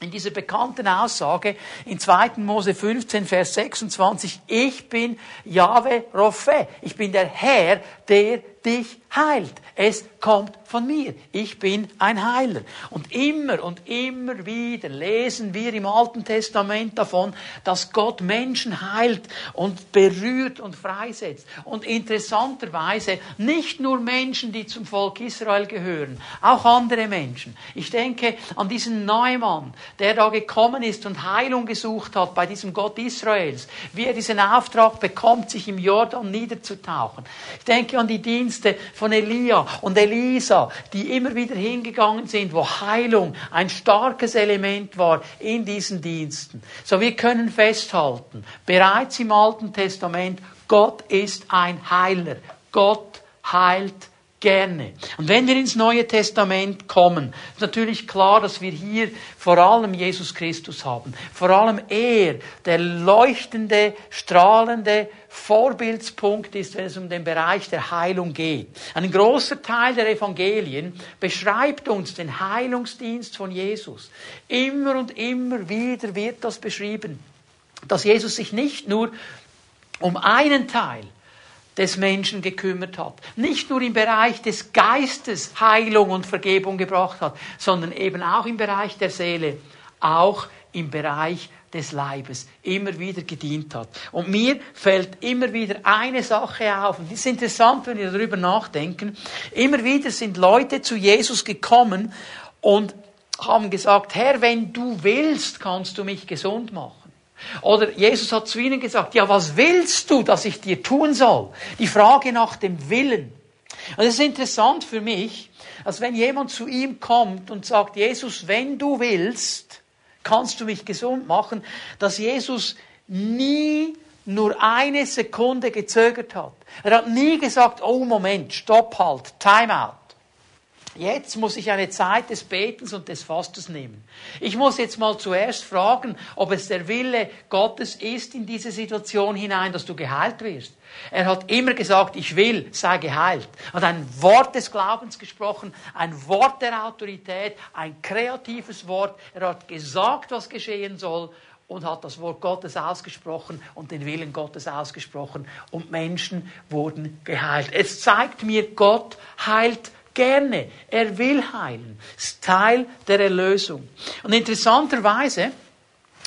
Speaker 1: in dieser bekannten Aussage in 2. Mose 15, Vers 26, ich bin Yahweh Rophe, ich bin der Herr, der dich heilt. Es kommt von mir. Ich bin ein Heiler. Und immer und immer wieder lesen wir im Alten Testament davon, dass Gott Menschen heilt und berührt und freisetzt. Und interessanterweise nicht nur Menschen, die zum Volk Israel gehören, auch andere Menschen. Ich denke an diesen Neumann, der da gekommen ist und Heilung gesucht hat bei diesem Gott Israels, wie er diesen Auftrag bekommt, sich im Jordan niederzutauchen. Ich denke an die Dienste von Elia und Elisa, die immer wieder hingegangen sind, wo Heilung ein starkes Element war in diesen Diensten. So wir können festhalten, bereits im Alten Testament, Gott ist ein Heiler. Gott heilt gerne. Und wenn wir ins Neue Testament kommen, ist natürlich klar, dass wir hier vor allem Jesus Christus haben. Vor allem er, der leuchtende, strahlende Vorbildspunkt ist, wenn es um den Bereich der Heilung geht. Ein großer Teil der Evangelien beschreibt uns den Heilungsdienst von Jesus. Immer und immer wieder wird das beschrieben, dass Jesus sich nicht nur um einen Teil des Menschen gekümmert hat. Nicht nur im Bereich des Geistes Heilung und Vergebung gebracht hat, sondern eben auch im Bereich der Seele, auch im Bereich des Leibes immer wieder gedient hat. Und mir fällt immer wieder eine Sache auf, und das ist interessant, wenn wir darüber nachdenken. Immer wieder sind Leute zu Jesus gekommen und haben gesagt, Herr, wenn du willst, kannst du mich gesund machen. Oder Jesus hat zu ihnen gesagt, ja, was willst du, dass ich dir tun soll? Die Frage nach dem Willen. Und es ist interessant für mich, als wenn jemand zu ihm kommt und sagt, Jesus, wenn du willst, kannst du mich gesund machen, dass Jesus nie nur eine Sekunde gezögert hat. Er hat nie gesagt, oh Moment, stopp halt, time out. Jetzt muss ich eine Zeit des Betens und des Fastens nehmen. Ich muss jetzt mal zuerst fragen, ob es der Wille Gottes ist in diese Situation hinein, dass du geheilt wirst. Er hat immer gesagt, ich will, sei geheilt. Er hat ein Wort des Glaubens gesprochen, ein Wort der Autorität, ein kreatives Wort. Er hat gesagt, was geschehen soll und hat das Wort Gottes ausgesprochen und den Willen Gottes ausgesprochen und Menschen wurden geheilt. Es zeigt mir, Gott heilt gerne. Er will heilen. Das ist Teil der Erlösung. Und interessanterweise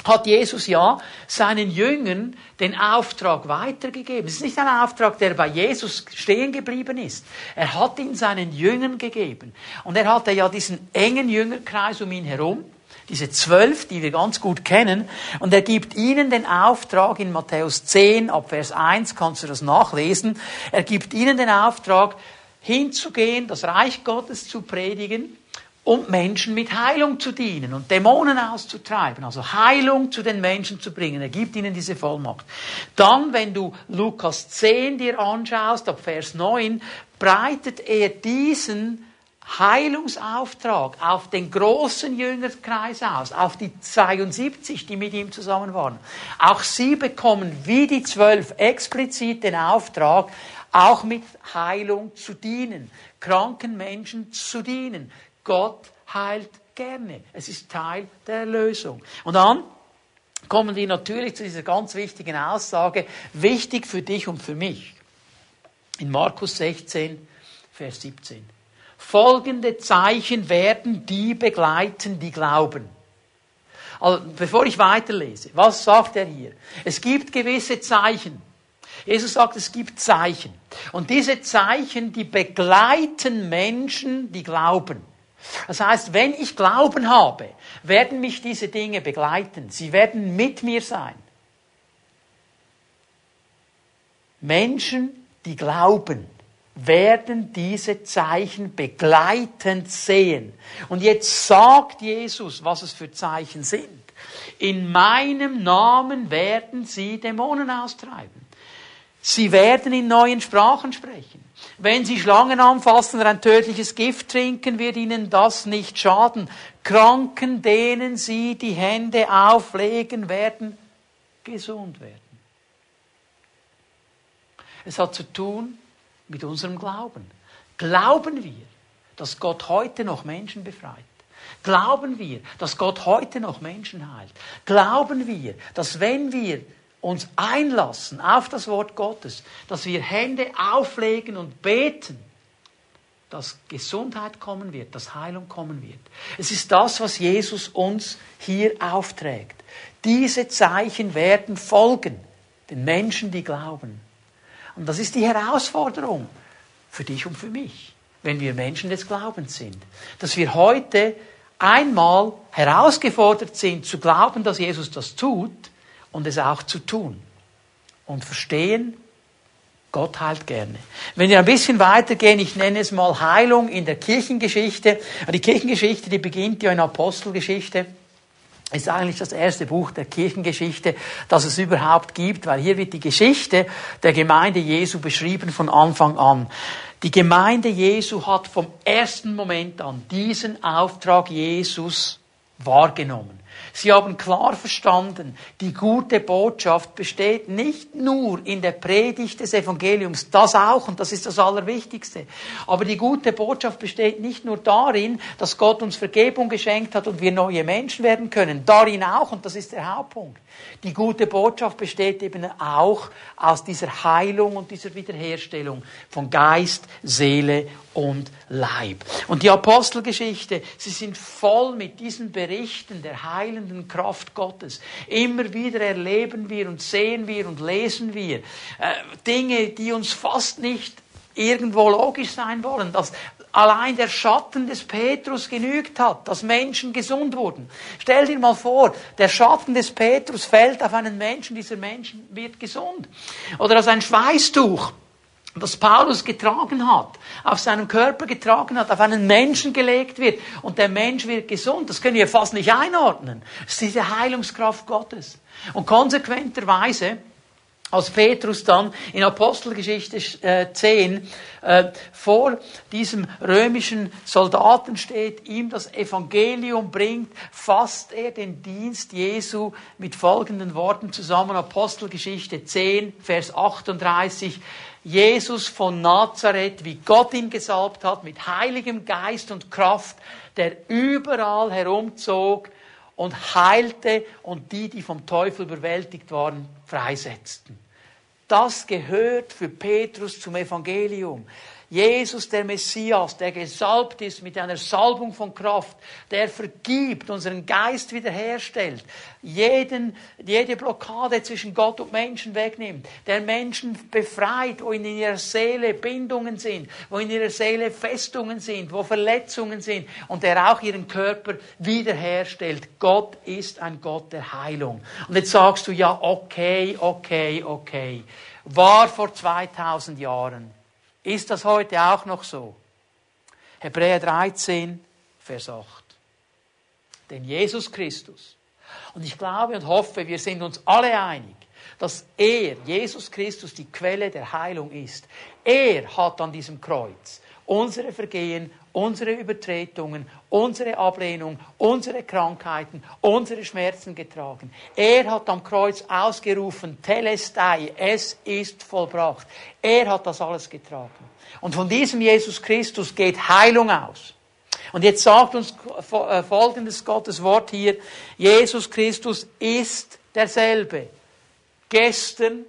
Speaker 1: hat Jesus ja seinen Jüngern den Auftrag weitergegeben. Es ist nicht ein Auftrag, der bei Jesus stehen geblieben ist. Er hat ihn seinen Jüngern gegeben. Und er hatte ja diesen engen Jüngerkreis um ihn herum diese zwölf, die wir ganz gut kennen, und er gibt ihnen den Auftrag in Matthäus 10 ab Vers 1, kannst du das nachlesen, er gibt ihnen den Auftrag, hinzugehen, das Reich Gottes zu predigen und Menschen mit Heilung zu dienen und Dämonen auszutreiben, also Heilung zu den Menschen zu bringen. Er gibt ihnen diese Vollmacht. Dann, wenn du Lukas 10 dir anschaust, ab Vers 9, breitet er diesen Heilungsauftrag auf den großen Jüngerkreis aus, auf die 72, die mit ihm zusammen waren. Auch sie bekommen wie die zwölf explizit den Auftrag, auch mit Heilung zu dienen, kranken Menschen zu dienen. Gott heilt gerne. Es ist Teil der Erlösung. Und dann kommen wir natürlich zu dieser ganz wichtigen Aussage, wichtig für dich und für mich. in Markus 16, Vers 17. Folgende Zeichen werden die begleiten, die glauben. Also, bevor ich weiterlese, was sagt er hier? Es gibt gewisse Zeichen. Jesus sagt, es gibt Zeichen. Und diese Zeichen, die begleiten Menschen, die glauben. Das heißt, wenn ich Glauben habe, werden mich diese Dinge begleiten. Sie werden mit mir sein. Menschen, die glauben, werden diese Zeichen begleitend sehen. Und jetzt sagt Jesus, was es für Zeichen sind. In meinem Namen werden sie Dämonen austreiben. Sie werden in neuen Sprachen sprechen. Wenn sie Schlangen anfassen oder ein tödliches Gift trinken, wird ihnen das nicht schaden. Kranken, denen sie die Hände auflegen, werden gesund werden. Es hat zu tun mit unserem Glauben. Glauben wir, dass Gott heute noch Menschen befreit? Glauben wir, dass Gott heute noch Menschen heilt? Glauben wir, dass wenn wir uns einlassen auf das Wort Gottes, dass wir Hände auflegen und beten, dass Gesundheit kommen wird, dass Heilung kommen wird. Es ist das, was Jesus uns hier aufträgt. Diese Zeichen werden folgen den Menschen, die glauben. Und das ist die Herausforderung für dich und für mich, wenn wir Menschen des Glaubens sind. Dass wir heute einmal herausgefordert sind zu glauben, dass Jesus das tut und es auch zu tun. Und verstehen, Gott heilt gerne. Wenn wir ein bisschen weitergehen, ich nenne es mal Heilung in der Kirchengeschichte. Die Kirchengeschichte, die beginnt ja in Apostelgeschichte ist eigentlich das erste Buch der Kirchengeschichte, das es überhaupt gibt, weil hier wird die Geschichte der Gemeinde Jesu beschrieben von Anfang an. Die Gemeinde Jesu hat vom ersten Moment an diesen Auftrag Jesus wahrgenommen. Sie haben klar verstanden, die gute Botschaft besteht nicht nur in der Predigt des Evangeliums, das auch, und das ist das Allerwichtigste. Aber die gute Botschaft besteht nicht nur darin, dass Gott uns Vergebung geschenkt hat und wir neue Menschen werden können, darin auch, und das ist der Hauptpunkt. Die gute Botschaft besteht eben auch aus dieser Heilung und dieser Wiederherstellung von Geist, Seele und Leib. Und die Apostelgeschichte, sie sind voll mit diesen Berichten der heilenden Kraft Gottes. Immer wieder erleben wir und sehen wir und lesen wir äh, Dinge, die uns fast nicht irgendwo logisch sein wollen, dass allein der Schatten des Petrus genügt hat, dass Menschen gesund wurden. Stell dir mal vor, der Schatten des Petrus fällt auf einen Menschen, dieser Mensch wird gesund. Oder als ein Schweißtuch das Paulus getragen hat, auf seinem Körper getragen hat, auf einen Menschen gelegt wird und der Mensch wird gesund. Das können wir fast nicht einordnen. Das ist diese Heilungskraft Gottes. Und konsequenterweise, als Petrus dann in Apostelgeschichte 10 äh, äh, vor diesem römischen Soldaten steht, ihm das Evangelium bringt, fasst er den Dienst Jesu mit folgenden Worten zusammen. Apostelgeschichte 10, Vers 38. Jesus von Nazareth, wie Gott ihn gesalbt hat, mit heiligem Geist und Kraft, der überall herumzog und heilte und die, die vom Teufel überwältigt waren, freisetzten. Das gehört für Petrus zum Evangelium. Jesus, der Messias, der gesalbt ist mit einer Salbung von Kraft, der vergibt, unseren Geist wiederherstellt, jeden, jede Blockade zwischen Gott und Menschen wegnimmt, der Menschen befreit, wo in ihrer Seele Bindungen sind, wo in ihrer Seele Festungen sind, wo Verletzungen sind und der auch ihren Körper wiederherstellt. Gott ist ein Gott der Heilung. Und jetzt sagst du ja, okay, okay, okay. War vor 2000 Jahren ist das heute auch noch so? Hebräer 13, Vers 8. Denn Jesus Christus, und ich glaube und hoffe, wir sind uns alle einig, dass er, Jesus Christus, die Quelle der Heilung ist. Er hat an diesem Kreuz unsere Vergehen, unsere Übertretungen, unsere Ablehnung, unsere Krankheiten, unsere Schmerzen getragen. Er hat am Kreuz ausgerufen, Telestai, es ist vollbracht. Er hat das alles getragen. Und von diesem Jesus Christus geht Heilung aus. Und jetzt sagt uns äh, folgendes Gottes Wort hier, Jesus Christus ist derselbe. Gestern,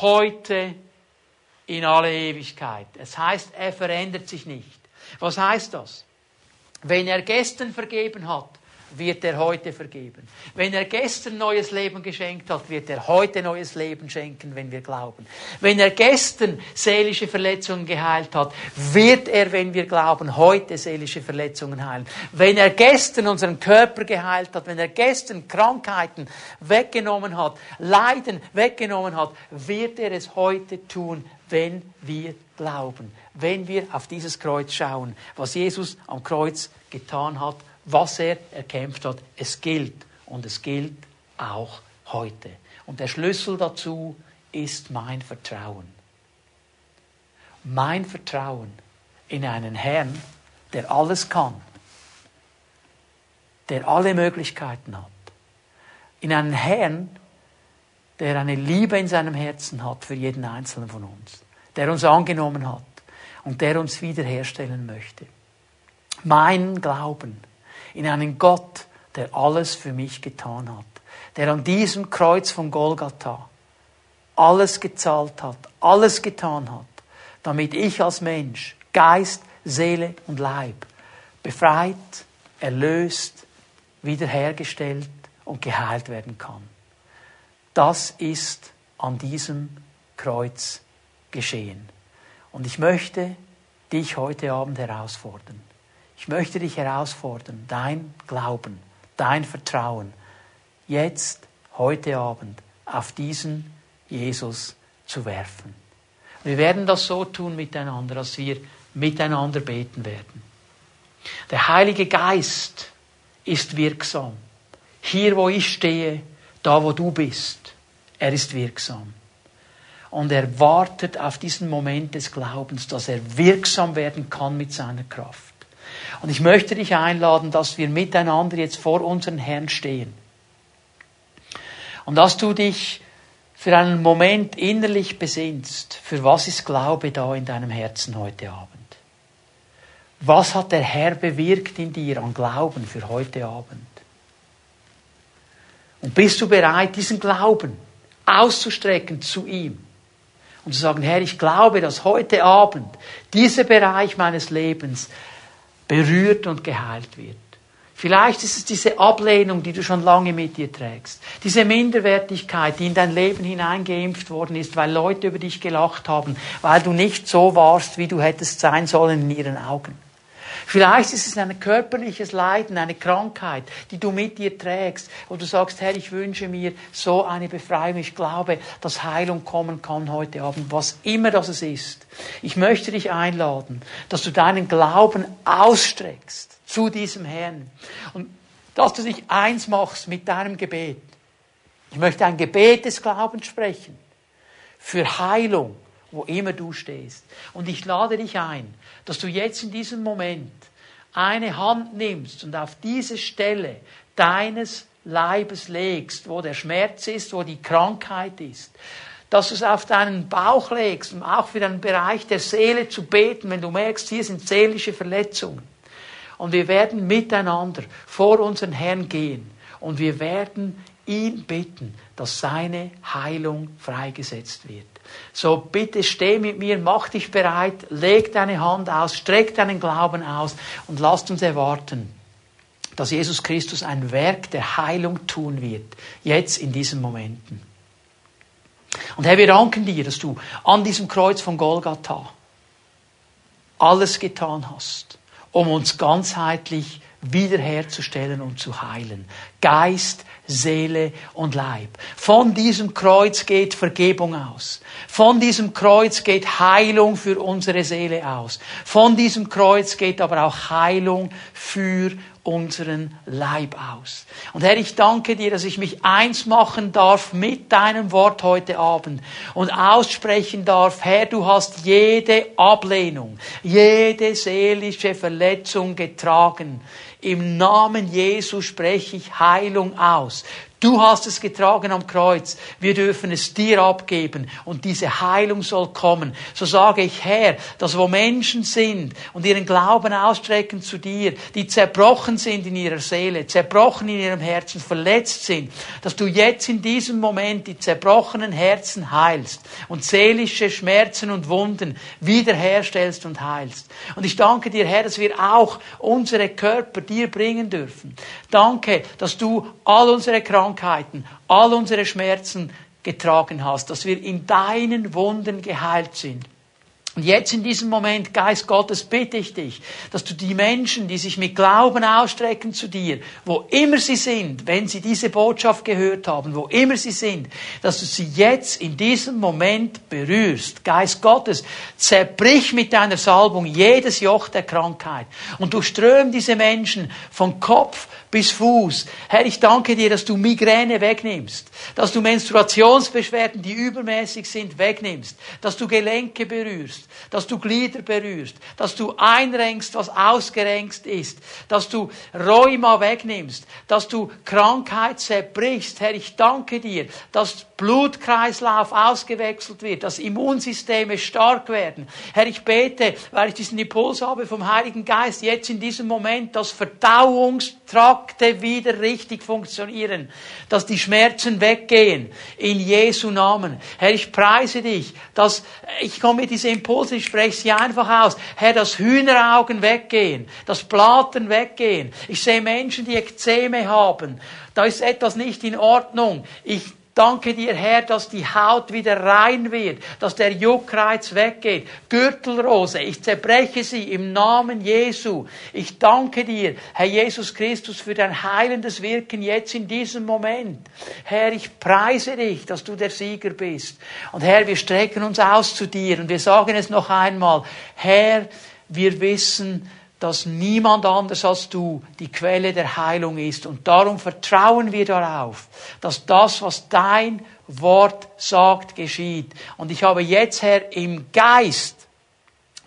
Speaker 1: heute, in alle Ewigkeit. Es heißt, er verändert sich nicht. Was heißt das? Wenn er gestern vergeben hat, wird er heute vergeben. Wenn er gestern neues Leben geschenkt hat, wird er heute neues Leben schenken, wenn wir glauben. Wenn er gestern seelische Verletzungen geheilt hat, wird er, wenn wir glauben, heute seelische Verletzungen heilen. Wenn er gestern unseren Körper geheilt hat, wenn er gestern Krankheiten weggenommen hat, Leiden weggenommen hat, wird er es heute tun, wenn wir glauben. Wenn wir auf dieses Kreuz schauen, was Jesus am Kreuz getan hat was er erkämpft hat. Es gilt und es gilt auch heute. Und der Schlüssel dazu ist mein Vertrauen. Mein Vertrauen in einen Herrn, der alles kann, der alle Möglichkeiten hat. In einen Herrn, der eine Liebe in seinem Herzen hat für jeden Einzelnen von uns, der uns angenommen hat und der uns wiederherstellen möchte. Mein Glauben in einen Gott, der alles für mich getan hat, der an diesem Kreuz von Golgatha alles gezahlt hat, alles getan hat, damit ich als Mensch, Geist, Seele und Leib befreit, erlöst, wiederhergestellt und geheilt werden kann. Das ist an diesem Kreuz geschehen. Und ich möchte dich heute Abend herausfordern. Ich möchte dich herausfordern, dein Glauben, dein Vertrauen jetzt, heute Abend, auf diesen Jesus zu werfen. Wir werden das so tun miteinander, dass wir miteinander beten werden. Der Heilige Geist ist wirksam. Hier, wo ich stehe, da, wo du bist, er ist wirksam. Und er wartet auf diesen Moment des Glaubens, dass er wirksam werden kann mit seiner Kraft. Und ich möchte dich einladen, dass wir miteinander jetzt vor unseren Herrn stehen. Und dass du dich für einen Moment innerlich besinnst, für was ist Glaube da in deinem Herzen heute Abend? Was hat der Herr bewirkt in dir an Glauben für heute Abend? Und bist du bereit, diesen Glauben auszustrecken zu ihm? Und zu sagen, Herr, ich glaube, dass heute Abend dieser Bereich meines Lebens berührt und geheilt wird. Vielleicht ist es diese Ablehnung, die du schon lange mit dir trägst. Diese Minderwertigkeit, die in dein Leben hineingeimpft worden ist, weil Leute über dich gelacht haben, weil du nicht so warst, wie du hättest sein sollen in ihren Augen. Vielleicht ist es ein körperliches Leiden, eine Krankheit, die du mit dir trägst, wo du sagst, Herr, ich wünsche mir so eine Befreiung. Ich glaube, dass Heilung kommen kann heute Abend, was immer das es ist. Ich möchte dich einladen, dass du deinen Glauben ausstreckst zu diesem Herrn und dass du dich eins machst mit deinem Gebet. Ich möchte ein Gebet des Glaubens sprechen für Heilung, wo immer du stehst. Und ich lade dich ein, dass du jetzt in diesem Moment eine Hand nimmst und auf diese Stelle deines Leibes legst, wo der Schmerz ist, wo die Krankheit ist, dass du es auf deinen Bauch legst, um auch für den Bereich der Seele zu beten, wenn du merkst, hier sind seelische Verletzungen. Und wir werden miteinander vor unseren Herrn gehen und wir werden ihn bitten, dass seine Heilung freigesetzt wird. So bitte steh mit mir, mach dich bereit, leg deine Hand aus, streck deinen Glauben aus und lasst uns erwarten, dass Jesus Christus ein Werk der Heilung tun wird, jetzt in diesen Momenten. Und Herr, wir danken dir, dass du an diesem Kreuz von Golgatha alles getan hast, um uns ganzheitlich wiederherzustellen und zu heilen. Geist, Seele und Leib. Von diesem Kreuz geht Vergebung aus. Von diesem Kreuz geht Heilung für unsere Seele aus. Von diesem Kreuz geht aber auch Heilung für unseren Leib aus. Und Herr, ich danke dir, dass ich mich eins machen darf mit deinem Wort heute Abend und aussprechen darf, Herr, du hast jede Ablehnung, jede seelische Verletzung getragen. Im Namen Jesu spreche ich Heilung aus. Du hast es getragen am Kreuz. Wir dürfen es dir abgeben und diese Heilung soll kommen. So sage ich, Herr, dass wo Menschen sind und ihren Glauben ausstrecken zu dir, die zerbrochen sind in ihrer Seele, zerbrochen in ihrem Herzen, verletzt sind, dass du jetzt in diesem Moment die zerbrochenen Herzen heilst und seelische Schmerzen und Wunden wiederherstellst und heilst. Und ich danke dir, Herr, dass wir auch unsere Körper dir bringen dürfen. Danke, dass du all unsere Krankheiten, all unsere Schmerzen getragen hast, dass wir in deinen Wunden geheilt sind. Und jetzt in diesem Moment, Geist Gottes, bitte ich dich, dass du die Menschen, die sich mit Glauben ausstrecken zu dir, wo immer sie sind, wenn sie diese Botschaft gehört haben, wo immer sie sind, dass du sie jetzt in diesem Moment berührst. Geist Gottes, zerbrich mit deiner Salbung jedes Joch der Krankheit und du ström diese Menschen von Kopf bis Fuß. Herr, ich danke dir, dass du Migräne wegnimmst, dass du Menstruationsbeschwerden, die übermäßig sind, wegnimmst, dass du Gelenke berührst, dass du Glieder berührst, dass du einrenkst, was ausgerenkt ist, dass du Rheuma wegnimmst, dass du Krankheit zerbrichst. Herr, ich danke dir, dass Blutkreislauf ausgewechselt wird, dass Immunsysteme stark werden. Herr, ich bete, weil ich diesen Impuls habe vom Heiligen Geist, jetzt in diesem Moment, dass Verdauungstrakte wieder richtig funktionieren, dass die Schmerzen weggehen, in Jesu Namen. Herr, ich preise dich, dass, ich komme mit diesem Impuls, ich spreche sie einfach aus. Herr, dass Hühneraugen weggehen, dass Platen weggehen. Ich sehe Menschen, die Ekzeme haben. Da ist etwas nicht in Ordnung. Ich Danke dir, Herr, dass die Haut wieder rein wird, dass der Juckreiz weggeht. Gürtelrose, ich zerbreche sie im Namen Jesu. Ich danke dir, Herr Jesus Christus, für dein heilendes Wirken jetzt in diesem Moment. Herr, ich preise dich, dass du der Sieger bist. Und Herr, wir strecken uns aus zu dir und wir sagen es noch einmal. Herr, wir wissen, dass niemand anders als du die Quelle der Heilung ist. Und darum vertrauen wir darauf, dass das, was dein Wort sagt, geschieht. Und ich habe jetzt, Herr, im Geist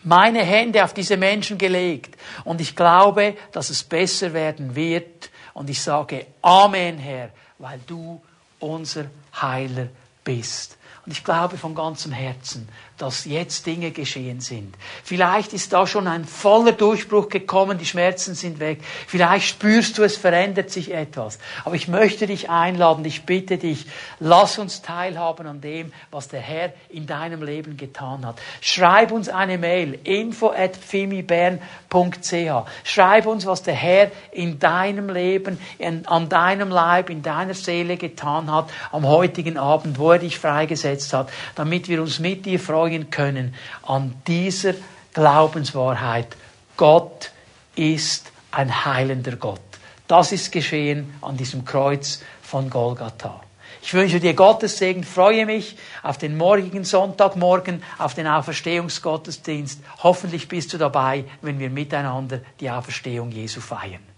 Speaker 1: meine Hände auf diese Menschen gelegt. Und ich glaube, dass es besser werden wird. Und ich sage Amen, Herr, weil du unser Heiler bist. Und ich glaube von ganzem Herzen, dass jetzt Dinge geschehen sind. Vielleicht ist da schon ein voller Durchbruch gekommen, die Schmerzen sind weg. Vielleicht spürst du, es verändert sich etwas. Aber ich möchte dich einladen, ich bitte dich, lass uns teilhaben an dem, was der Herr in deinem Leben getan hat. Schreib uns eine Mail, info at fimibern.ch. Schreib uns, was der Herr in deinem Leben, in, an deinem Leib, in deiner Seele getan hat, am heutigen Abend, wo er dich freigesetzt hat, damit wir uns mit dir freuen freuen können an dieser Glaubenswahrheit. Gott ist ein heilender Gott. Das ist geschehen an diesem Kreuz von Golgatha. Ich wünsche dir Gottes Segen, freue mich auf den morgigen Sonntagmorgen, auf den Auferstehungsgottesdienst. Hoffentlich bist du dabei, wenn wir miteinander die Auferstehung Jesu feiern.